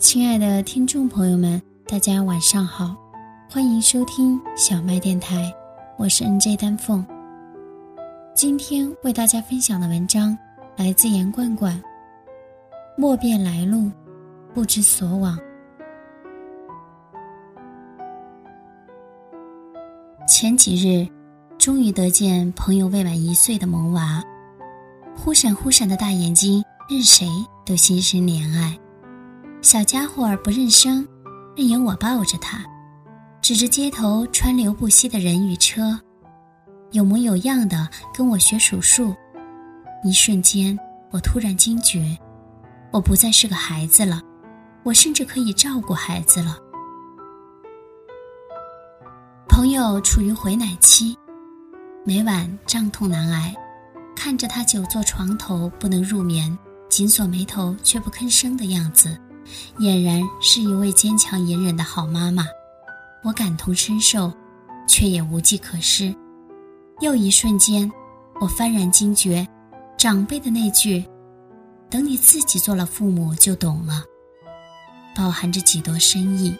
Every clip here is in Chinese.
亲爱的听众朋友们，大家晚上好，欢迎收听小麦电台，我是 NJ 丹凤。今天为大家分享的文章来自严罐罐。莫辨来路，不知所往。前几日，终于得见朋友未满一岁的萌娃，忽闪忽闪的大眼睛，任谁都心生怜爱。小家伙不认生，任由我抱着他，指着街头川流不息的人与车，有模有样的跟我学数数。一瞬间，我突然惊觉，我不再是个孩子了，我甚至可以照顾孩子了。朋友处于回奶期，每晚胀痛难挨，看着他久坐床头不能入眠，紧锁眉头却不吭声的样子。俨然是一位坚强隐忍的好妈妈，我感同身受，却也无计可施。又一瞬间，我幡然惊觉，长辈的那句“等你自己做了父母就懂了”，包含着几多深意。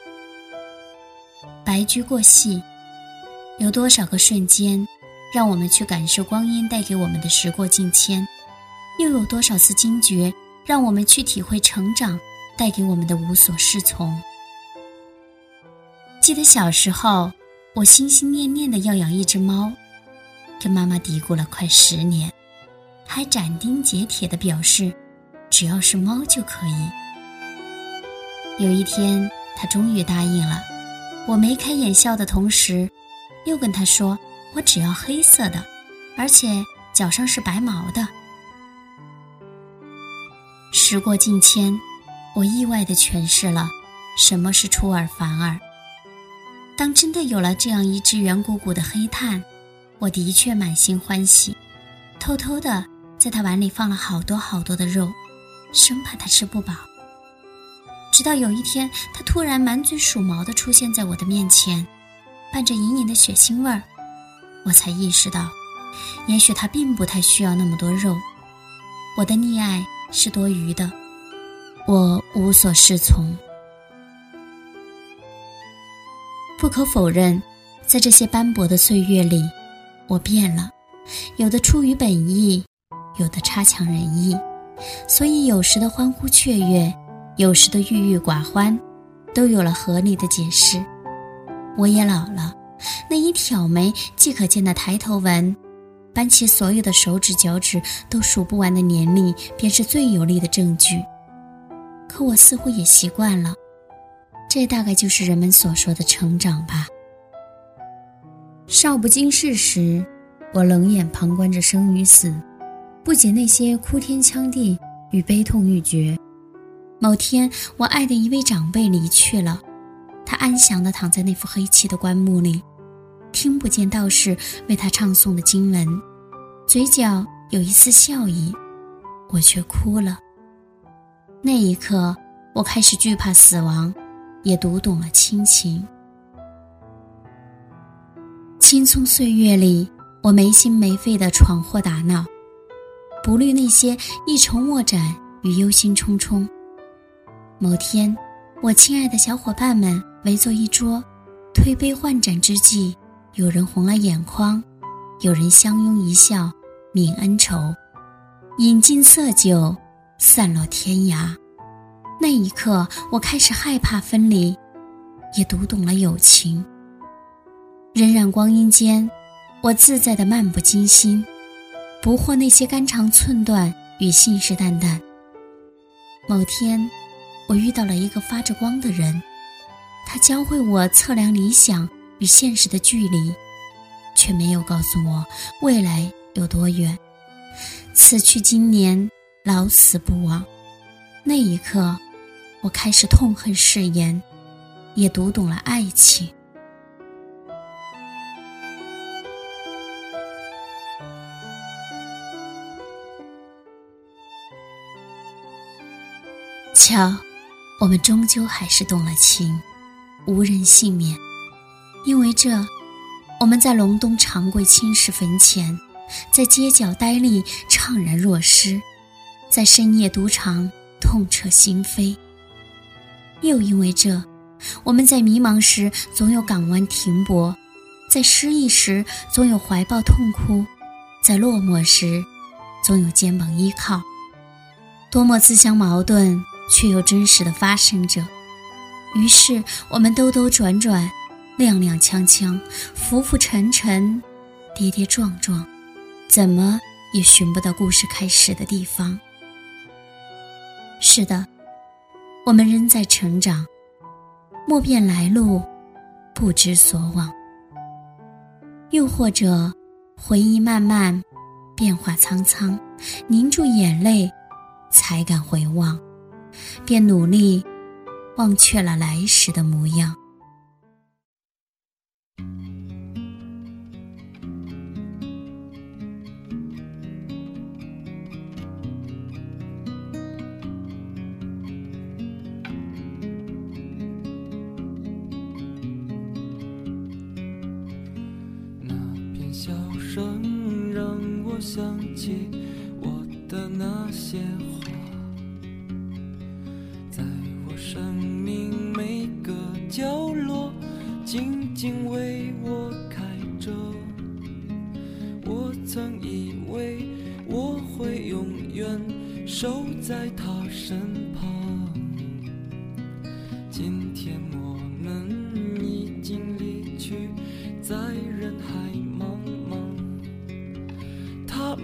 白驹过隙，有多少个瞬间，让我们去感受光阴带给我们的时过境迁？又有多少次惊觉，让我们去体会成长？带给我们的无所适从。记得小时候，我心心念念的要养一只猫，跟妈妈嘀咕了快十年，还斩钉截铁的表示，只要是猫就可以。有一天，她终于答应了。我眉开眼笑的同时，又跟她说，我只要黑色的，而且脚上是白毛的。时过境迁。我意外地诠释了什么是出尔反尔。当真的有了这样一只圆鼓鼓的黑炭，我的确满心欢喜，偷偷的在他碗里放了好多好多的肉，生怕他吃不饱。直到有一天，他突然满嘴鼠毛的出现在我的面前，伴着隐隐的血腥味儿，我才意识到，也许他并不太需要那么多肉，我的溺爱是多余的。我无所适从。不可否认，在这些斑驳的岁月里，我变了，有的出于本意，有的差强人意，所以有时的欢呼雀跃，有时的郁郁寡欢，都有了合理的解释。我也老了，那一挑眉即可见的抬头纹，扳起所有的手指脚趾都数不完的年龄，便是最有力的证据。可我似乎也习惯了，这大概就是人们所说的成长吧。少不经事时，我冷眼旁观着生与死，不解那些哭天抢地与悲痛欲绝。某天，我爱的一位长辈离去了，他安详地躺在那副黑漆的棺木里，听不见道士为他唱诵的经文，嘴角有一丝笑意，我却哭了。那一刻，我开始惧怕死亡，也读懂了亲情。青葱岁月里，我没心没肺的闯祸打闹，不虑那些一筹莫展与忧心忡忡。某天，我亲爱的小伙伴们围坐一桌，推杯换盏之际，有人红了眼眶，有人相拥一笑泯恩仇，饮尽色酒。散落天涯，那一刻，我开始害怕分离，也读懂了友情。荏苒光阴间，我自在的漫不经心，不惑那些肝肠寸断与信誓旦旦。某天，我遇到了一个发着光的人，他教会我测量理想与现实的距离，却没有告诉我未来有多远。此去经年。老死不亡，那一刻，我开始痛恨誓言，也读懂了爱情。瞧，我们终究还是动了情，无人幸免。因为这，我们在隆冬长跪青石坟前，在街角呆立怅然若失，在深夜赌场痛彻心扉。又因为这，我们在迷茫时总有港湾停泊，在失意时总有怀抱痛哭，在落寞时总有肩膀依靠。多么自相矛盾！却又真实的发生着，于是我们兜兜转转，踉踉跄跄，浮浮沉沉，跌跌撞撞，怎么也寻不到故事开始的地方。是的，我们仍在成长，莫辨来路，不知所往。又或者，回忆漫漫，变化苍苍，凝住眼泪，才敢回望。便努力忘却了来时的模样。声让我想起我的那些话。生命每个角落，静静为我开着。我曾以为我会永远守在他身旁，今天我们已经离去，在人海。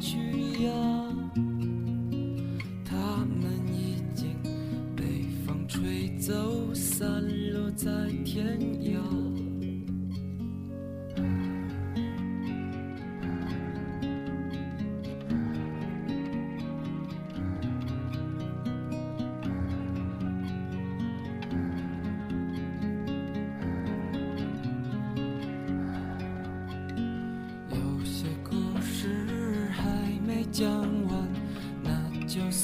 去呀。他们已经被风吹走散落在天涯。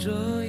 这。